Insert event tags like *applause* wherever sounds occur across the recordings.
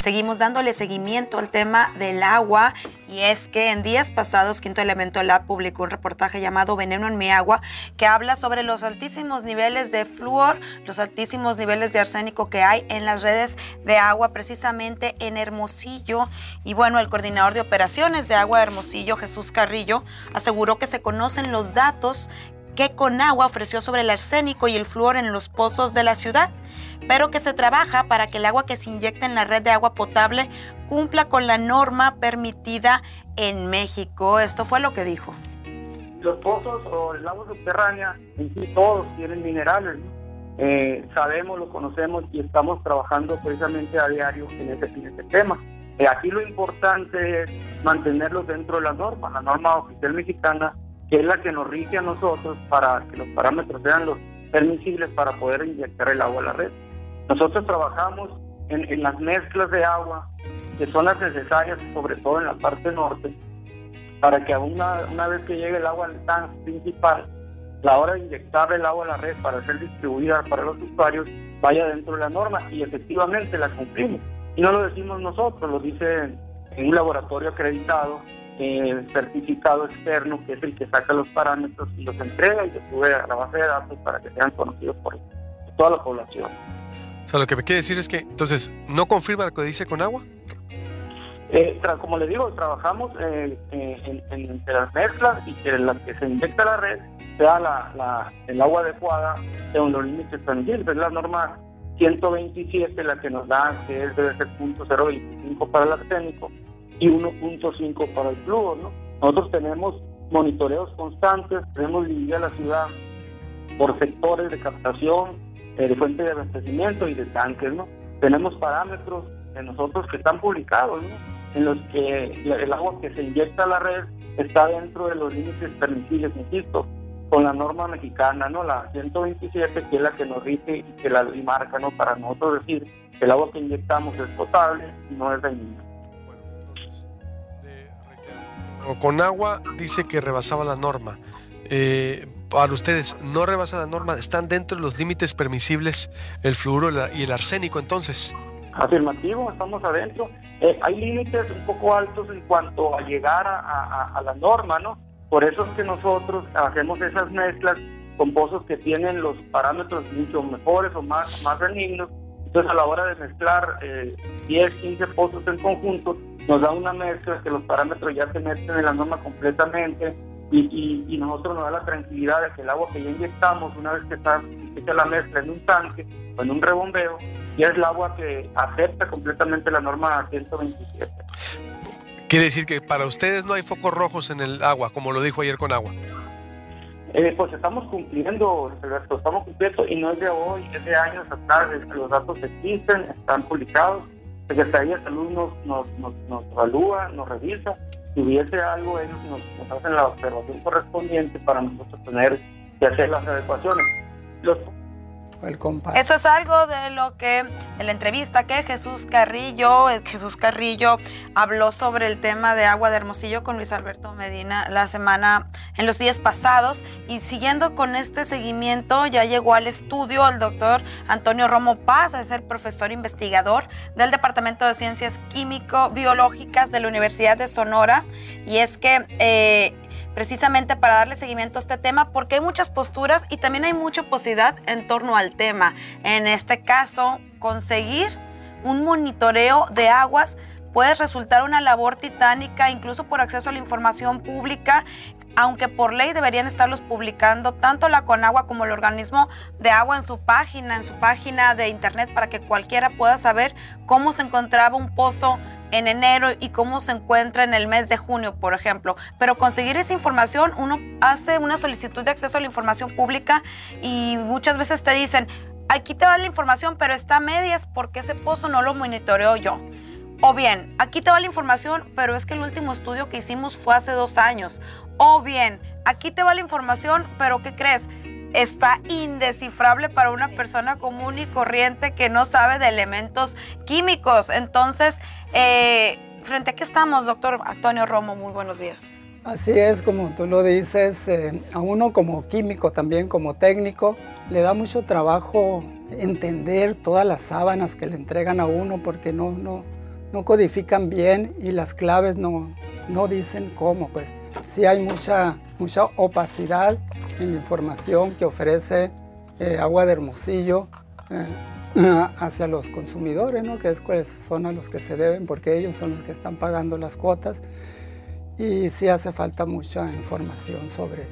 Seguimos dándole seguimiento al tema del agua y es que en días pasados Quinto Elemento Lab publicó un reportaje llamado Veneno en mi agua que habla sobre los altísimos niveles de flúor, los altísimos niveles de arsénico que hay en las redes de agua precisamente en Hermosillo. Y bueno, el coordinador de operaciones de agua de Hermosillo, Jesús Carrillo, aseguró que se conocen los datos que Conagua ofreció sobre el arsénico y el flúor en los pozos de la ciudad, pero que se trabaja para que el agua que se inyecta en la red de agua potable cumpla con la norma permitida en México. Esto fue lo que dijo. Los pozos o el agua subterránea en sí todos tienen minerales. Eh, sabemos, lo conocemos y estamos trabajando precisamente a diario en ese, en ese tema. Eh, aquí lo importante es mantenerlos dentro de la norma, la norma oficial mexicana que es la que nos rige a nosotros para que los parámetros sean los permisibles para poder inyectar el agua a la red. Nosotros trabajamos en, las mezclas de agua que son las necesarias, sobre todo en la parte norte, para que una, una vez que llegue el agua al tanque principal, la hora de inyectar el agua a la red para ser distribuida para los usuarios vaya dentro de la norma y efectivamente la cumplimos. Y no lo decimos nosotros, lo dice en un laboratorio acreditado eh, certificado externo, que es el que saca los parámetros y los entrega y se sube a la base de datos para que sean conocidos por toda la población. O sea, lo que me quiere decir es que, entonces, ¿no confirma lo que dice con agua? Eh, como le digo, trabajamos eh, eh, en, las mezclas y que la que se inyecta la red sea la, el agua adecuada según los límites permitidos. Es la norma 127 la que nos da que es debe ser .025 para el arsénico y 1.5 para el flúor. ¿no? Nosotros tenemos monitoreos constantes, tenemos dividida la ciudad por sectores de captación, eh, de fuente de abastecimiento y de tanques. ¿no? Tenemos parámetros de nosotros que están publicados, en los que el agua que se inyecta a la red está dentro de los límites permitibles, insisto, con la norma mexicana, ¿no? La 127, que es la que nos rige y que la marca, ¿no? Para nosotros decir el agua que inyectamos es potable no es dañina. Con agua dice que rebasaba la norma. Eh, para ustedes, ¿no rebasa la norma? ¿Están dentro de los límites permisibles el fluoro y el arsénico entonces? Afirmativo, estamos adentro. Eh, hay límites un poco altos en cuanto a llegar a, la norma, ¿no? Por eso es que nosotros hacemos esas mezclas con pozos que tienen los parámetros mucho mejores o más, más benignos. Entonces a la hora de mezclar 10, eh, 15 pozos en conjunto, nos da una mezcla que los parámetros ya se meten en la norma completamente y, nosotros nos da la tranquilidad de que el agua que ya inyectamos, una vez que está hecha la mezcla en un tanque o en un rebombeo, ya es el agua que acepta completamente la norma 127. Quiere decir que para ustedes no hay focos rojos en el agua, como lo dijo ayer con agua. Eh, pues estamos cumpliendo, estamos cumpliendo y no es de hoy, es de años atrás, los datos existen, están publicados Secretaría de Salud nos, nos, nos, nos evalúa, nos revisa. Si hubiese algo, ellos nos, hacen la observación correspondiente para nosotros tener que hacer las adecuaciones. Los eso es algo de lo que en la entrevista que Jesús Carrillo, eh, Jesús Carrillo habló sobre el tema de agua de Hermosillo con Luis Alberto Medina la semana, en los días pasados. Y siguiendo con este seguimiento, ya llegó al estudio el doctor Antonio Romo Paz, es el profesor investigador del Departamento de Ciencias Químico-Biológicas de la Universidad de Sonora. Y es que eh, precisamente para darle seguimiento a este tema, porque hay muchas posturas y también hay mucha posibilidad en torno al tema. En este caso, conseguir un monitoreo de aguas puede resultar una labor titánica, incluso por acceso a la información pública, aunque por ley deberían estarlos publicando tanto la Conagua como el organismo de agua en su página, en su página de internet, para que cualquiera pueda saber cómo se encontraba un pozo en enero y cómo se encuentra en el mes de junio, por ejemplo. Pero conseguir esa información, uno hace una solicitud de acceso a la información pública y muchas veces te dicen, aquí te va la información, pero está a medias porque ese pozo no lo monitoreo yo. O bien, aquí te va la información, pero es que el último estudio que hicimos fue hace dos años. O bien, aquí te va la información, pero ¿qué crees? está indescifrable para una persona común y corriente que no sabe de elementos químicos. Entonces, eh, ¿frente a qué estamos, doctor Antonio Romo? Muy buenos días. Así es, como tú lo dices, eh, a uno como químico, también como técnico, le da mucho trabajo entender todas las sábanas que le entregan a uno porque no, no, no codifican bien y las claves no, no dicen cómo. Pues sí hay mucha, mucha opacidad en la información que ofrece eh, Agua de Hermosillo eh, *clears throat* hacia los consumidores, ¿no? que es, cuáles son a los que se deben, porque ellos son los que están pagando las cuotas. Y sí hace falta mucha información sobre,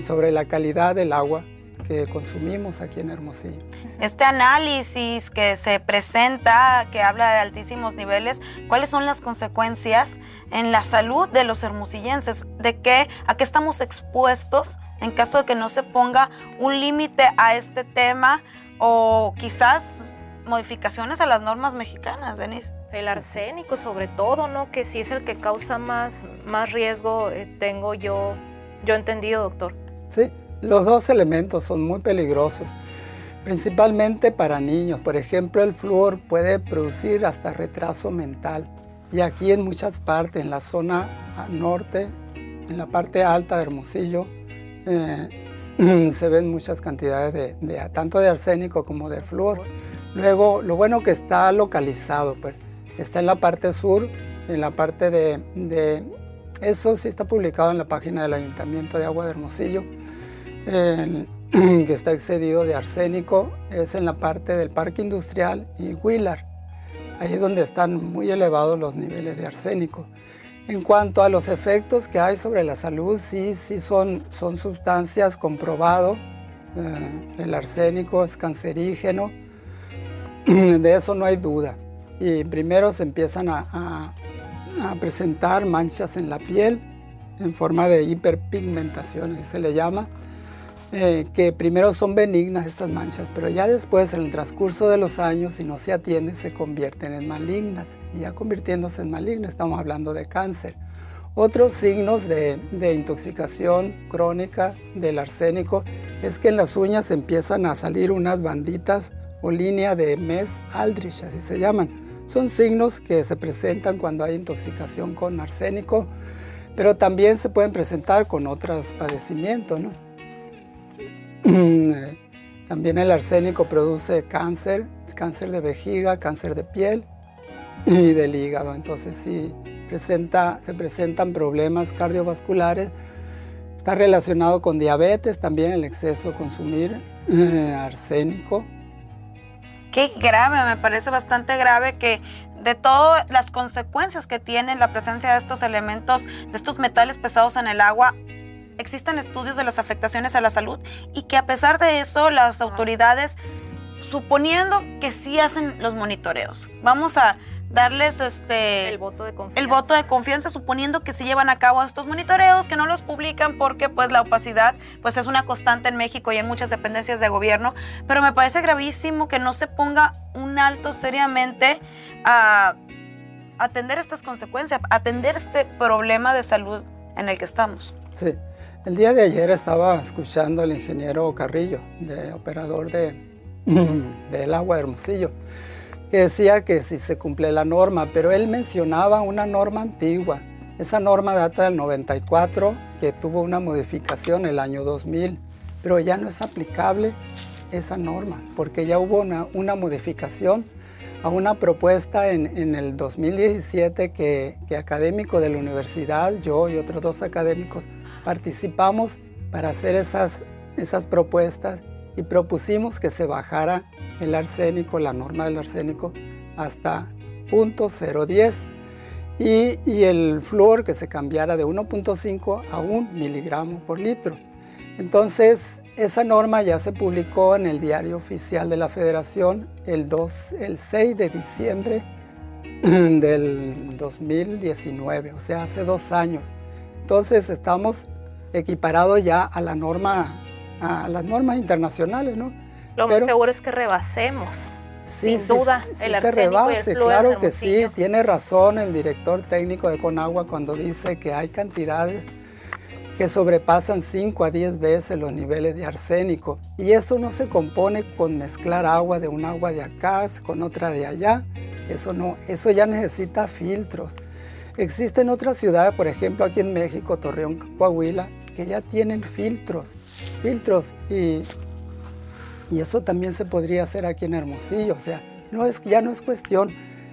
*clears throat* sobre la calidad del agua que consumimos aquí en Hermosillo. Este análisis que se presenta, que habla de altísimos niveles, ¿cuáles son las consecuencias en la salud de los hermosillenses? ¿De qué, a qué estamos expuestos en caso de que no se ponga un límite a este tema o quizás modificaciones a las normas mexicanas, Denise? El arsénico sobre todo, ¿no? Que sí es el que causa más, más riesgo, eh, tengo yo, yo entendido, doctor. Sí, los dos elementos son muy peligrosos, principalmente para niños. Por ejemplo, el flúor puede producir hasta retraso mental. Y aquí en muchas partes, en la zona norte, en la parte alta de Hermosillo, eh, *clears throat* se ven muchas cantidades de, tanto de arsénico como de flúor. Luego, lo bueno que está localizado, pues está en la parte sur, en la parte de, de eso sí está publicado en la página del Ayuntamiento de Agua de Hermosillo *clears throat* que está excedido de arsénico es en la parte del parque industrial y Wheeler. Ahí es donde están muy elevados los niveles de arsénico. En cuanto a los efectos que hay sobre la salud, sí, sí son, son sustancias comprobado. Eh, el arsénico es cancerígeno, *clears throat* de eso no hay duda. Y primero se empiezan a, a presentar manchas en la piel en forma de hiperpigmentación, así se le llama eh, que primero son benignas estas manchas, pero ya después, en el transcurso de los años, si no se atiende, se convierten en malignas. Y ya convirtiéndose en malignas, estamos hablando de cáncer. Otros signos de, de, intoxicación crónica del arsénico es que en las uñas empiezan a salir unas banditas o línea de mes Aldrich, así se llaman. Son signos que se presentan cuando hay intoxicación con arsénico, pero también se pueden presentar con otros padecimientos. ¿no? *clears throat* También el arsénico produce cáncer, cáncer de vejiga, cáncer de piel y del hígado. Entonces sí presenta, se presentan problemas cardiovasculares. Está relacionado con diabetes, también el exceso de consumir eh, arsénico. Qué grave, me parece bastante grave que de todas las consecuencias que tiene la presencia de estos elementos, de estos metales pesados en el agua, existen estudios de las afectaciones a la salud y que a pesar de eso las autoridades, suponiendo que sí hacen los monitoreos, vamos a darles este el voto de confianza. El voto de confianza suponiendo que sí llevan a cabo estos monitoreos, que no los publican porque pues la opacidad pues es una constante en México y en muchas dependencias de gobierno, pero me parece gravísimo que no se ponga un alto seriamente a atender estas consecuencias, atender este problema de salud en el que estamos. Sí. El día de ayer estaba escuchando al ingeniero Carrillo, de operador de, *clears throat* del agua de Hermosillo, que decía que si se cumple la norma, pero él mencionaba una norma antigua. Esa norma data del 94, que tuvo una modificación el año 2000, pero ya no es aplicable esa norma, porque ya hubo una, una modificación a una propuesta en, el 2017 que, que académicos de la universidad, yo y otros dos académicos, participamos para hacer esas, esas propuestas y propusimos que se bajara el arsénico, la norma del arsénico, hasta 0.010 y, y el flúor que se cambiara de 1.5 a 1 miligramo por litro. Entonces, esa norma ya se publicó en el diario oficial de la Federación el, 2, el 6 de diciembre *clears throat* del 2019, o sea, hace dos años. Entonces, estamos equiparado ya a la norma, a las normas internacionales, ¿no? Lo más seguro es que rebasemos. sin duda, el se rebase, claro que sí, tiene razón el director técnico de Conagua cuando dice que hay cantidades que sobrepasan 5 a 10 veces los niveles de arsénico. Y eso no se compone con mezclar agua de un agua de acá con otra de allá. Eso no, eso ya necesita filtros. Existen otras ciudades, por ejemplo aquí en México, Torreón, Coahuila, que ya tienen filtros, filtros y, y eso también se podría hacer aquí en Hermosillo, o sea, no es, ya no es cuestión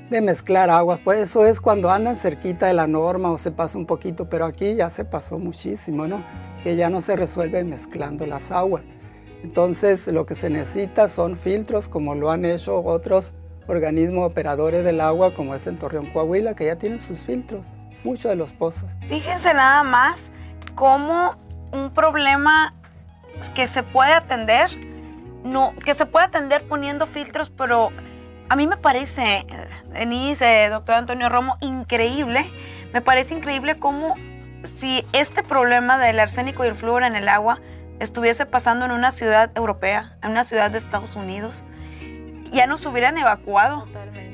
de mezclar aguas. Pues eso es cuando andan cerquita de la norma o se pasa un poquito, pero aquí ya se pasó muchísimo, ¿no? Que ya no se resuelve mezclando las aguas. Entonces lo que se necesita son filtros como lo han hecho otros organismos operadores del agua como es en Torreón, Coahuila, que ya tienen sus filtros, muchos de los pozos. Fíjense nada más cómo un problema que se puede atender, no, que se puede atender poniendo filtros, pero a mí me parece, Denise, doctor Antonio Romo, increíble, me parece increíble cómo si este problema del arsénico y el flúor en el agua estuviese pasando en una ciudad europea, en una ciudad de Estados Unidos, ya nos hubieran evacuado.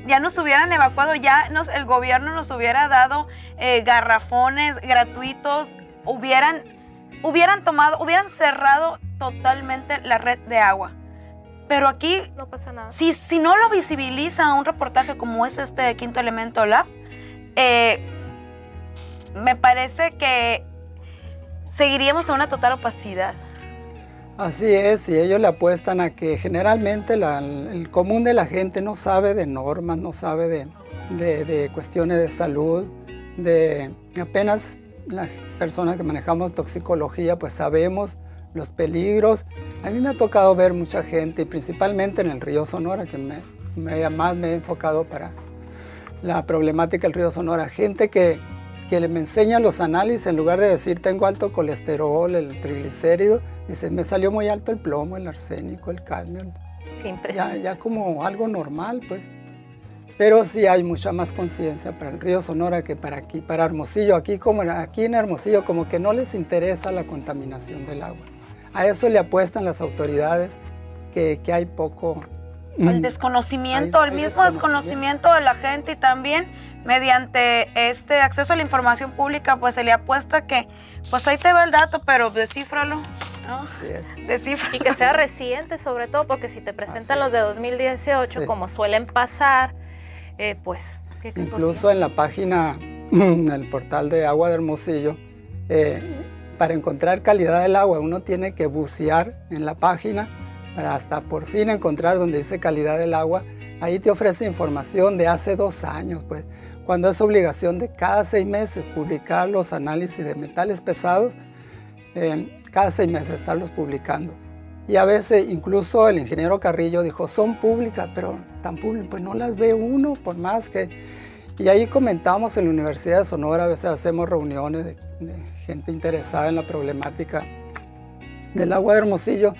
Ya nos hubieran evacuado, ya nos, el gobierno nos hubiera dado eh, garrafones gratuitos, hubieran, hubieran tomado, hubieran cerrado totalmente la red de agua. Pero aquí, no pasa nada. Si, si no lo visibiliza un reportaje como es este Quinto Elemento Lab, eh, me parece que seguiríamos en una total opacidad. Así es, y ellos le apuestan a que generalmente el común de la gente no sabe de normas, no sabe de, de, cuestiones de salud, de apenas las personas que manejamos toxicología, pues sabemos los peligros. A mí me ha tocado ver mucha gente, y principalmente en el río Sonora, que me, me, más me he enfocado para la problemática del río Sonora. Gente que, que me enseña los análisis, en lugar de decir tengo alto colesterol, el triglicérido, Dice, me salió muy alto el plomo, el arsénico, el cadmio. Qué impresionante. Ya, ya como algo normal, pues. Pero sí hay mucha más conciencia para el río Sonora que para aquí, para Hermosillo. Aquí, como, aquí en Hermosillo como que no les interesa la contaminación del agua. A eso le apuestan las autoridades, que, que hay poco, el desconocimiento, el mismo desconocimiento. de la gente y también mediante este acceso a la información pública, pues se le apuesta que, pues ahí te va el dato, pero descífralo. ¿no? Y que sea reciente sobre todo, porque si te presentan los de 2018, como suelen pasar, eh, pues... Incluso en la página, *clears throat* en el portal de Agua de Hermosillo, eh, para encontrar calidad del agua uno tiene que bucear en la página para hasta por fin encontrar donde dice calidad del agua. Ahí te ofrece información de hace dos años, pues, cuando es obligación de cada seis meses publicar los análisis de metales pesados, eh, cada seis meses estarlos publicando. Y a veces incluso el ingeniero Carrillo dijo, son públicas, pero tan públicas, pues no las ve uno, por más que... Y ahí comentamos en la Universidad de Sonora, a veces hacemos reuniones de, de gente interesada en la problemática del agua de Hermosillo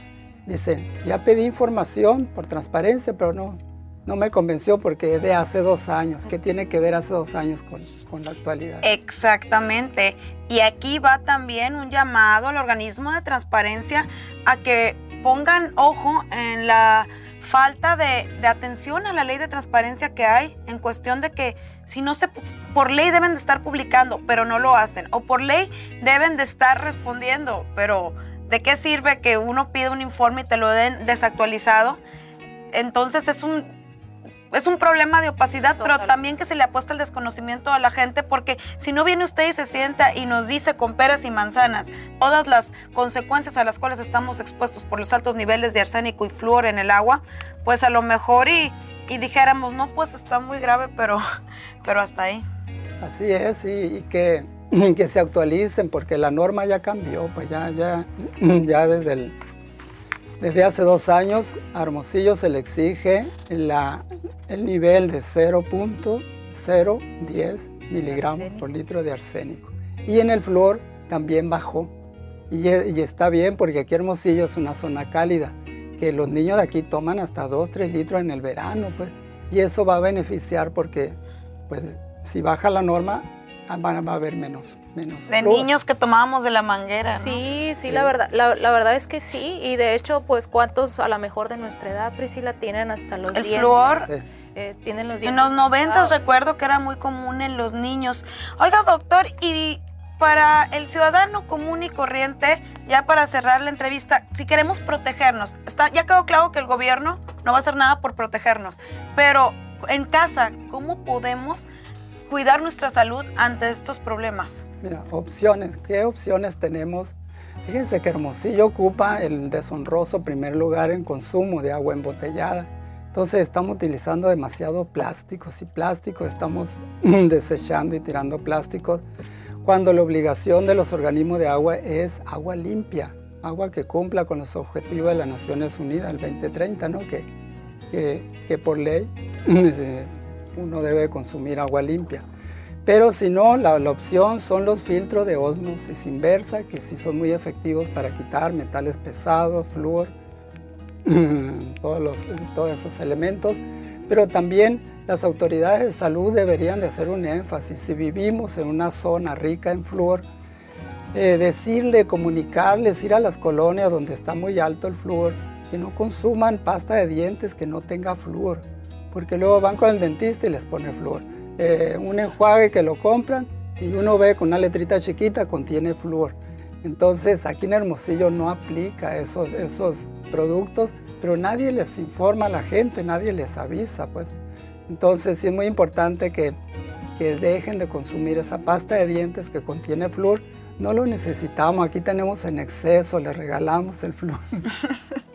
Dice, ya pedí información por transparencia, pero no, no me convenció porque es de hace dos años. ¿Qué tiene que ver hace dos años con, con, la actualidad? Exactamente. Y aquí va también un llamado al organismo de transparencia a que pongan ojo en la falta de, de, atención a la ley de transparencia que hay en cuestión de que si no se por ley deben de estar publicando, pero no lo hacen, o por ley deben de estar respondiendo, pero ¿De qué sirve que uno pida un informe y te lo den desactualizado? Entonces es un, es un problema de opacidad, pero también que se le apuesta el desconocimiento a la gente, porque si no viene usted y se sienta y nos dice con peras y manzanas todas las consecuencias a las cuales estamos expuestos por los altos niveles de arsénico y flúor en el agua, pues a lo mejor y, y dijéramos, no, pues está muy grave, pero, *laughs* pero hasta ahí. Así es, y que *clears throat* que se actualicen porque la norma ya cambió, pues ya, ya, *clears throat* ya desde, desde hace dos años a Hermosillo se le exige la, el nivel de 0.010 miligramos por litro de arsénico. Y en el flor también bajó. Y, y, está bien porque aquí Hermosillo es una zona cálida, que los niños de aquí toman hasta 2, 3 litros en el verano, pues. Y eso va a beneficiar porque, pues, si baja la norma, Ah, van a haber menos. menos de niños que tomábamos de la manguera. Sí, sí, la verdad, la, verdad es que sí. Y de hecho, pues, ¿cuántos a lo mejor de nuestra edad, Priscila, tienen hasta los El flúor. Eh, tienen los En los noventas recuerdo que era muy común en los niños. Oiga, doctor, y para el ciudadano común y corriente, ya para cerrar la entrevista, si queremos protegernos, está, ya quedó claro que el gobierno no va a hacer nada por protegernos, pero en casa, ¿cómo podemos cuidar nuestra salud ante estos problemas? Mira, opciones. ¿Qué opciones tenemos? Fíjense que Hermosillo ocupa el deshonroso primer lugar en consumo de agua embotellada. Entonces estamos utilizando demasiado plásticos y plásticos, estamos *clears throat* desechando y tirando plásticos, cuando la obligación de los organismos de agua es agua limpia, agua que cumpla con los objetivos de las Naciones Unidas, el 2030, ¿no? que, que, que por ley *laughs* uno debe consumir agua limpia. Pero si no, la, opción son los filtros de osmosis inversa, que sí son muy efectivos para quitar metales pesados, flúor, *clears throat* todos, los, todos esos elementos, pero también las autoridades de salud deberían de hacer un énfasis. Si vivimos en una zona rica en flúor, eh, decirle, comunicarles, ir a las colonias donde está muy alto el flúor, que no consuman pasta de dientes que no tenga flúor, porque luego van con el dentista y les pone flúor. Eh, un enjuague que lo compran y uno ve con una letrita chiquita contiene flúor. Entonces aquí en Hermosillo no aplica esos, esos productos, pero nadie les informa a la gente, nadie les avisa, pues. Entonces sí es muy importante que, que dejen de consumir esa pasta de dientes que contiene flúor. No lo necesitamos, aquí tenemos en exceso, le regalamos el flúor. *laughs*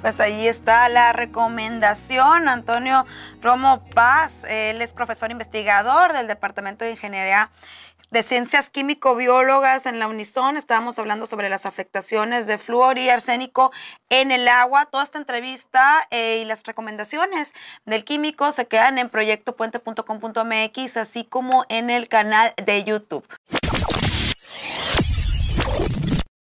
Pues ahí está la recomendación. Antonio Romo Paz, él es profesor investigador del Departamento de Ingeniería de Ciencias Químico-Biólogas en la Unison. Estábamos hablando sobre las afectaciones de flúor y arsénico en el agua. Toda esta entrevista eh, y las recomendaciones del químico se quedan en proyectopuente.com.mx, así como en el canal de YouTube.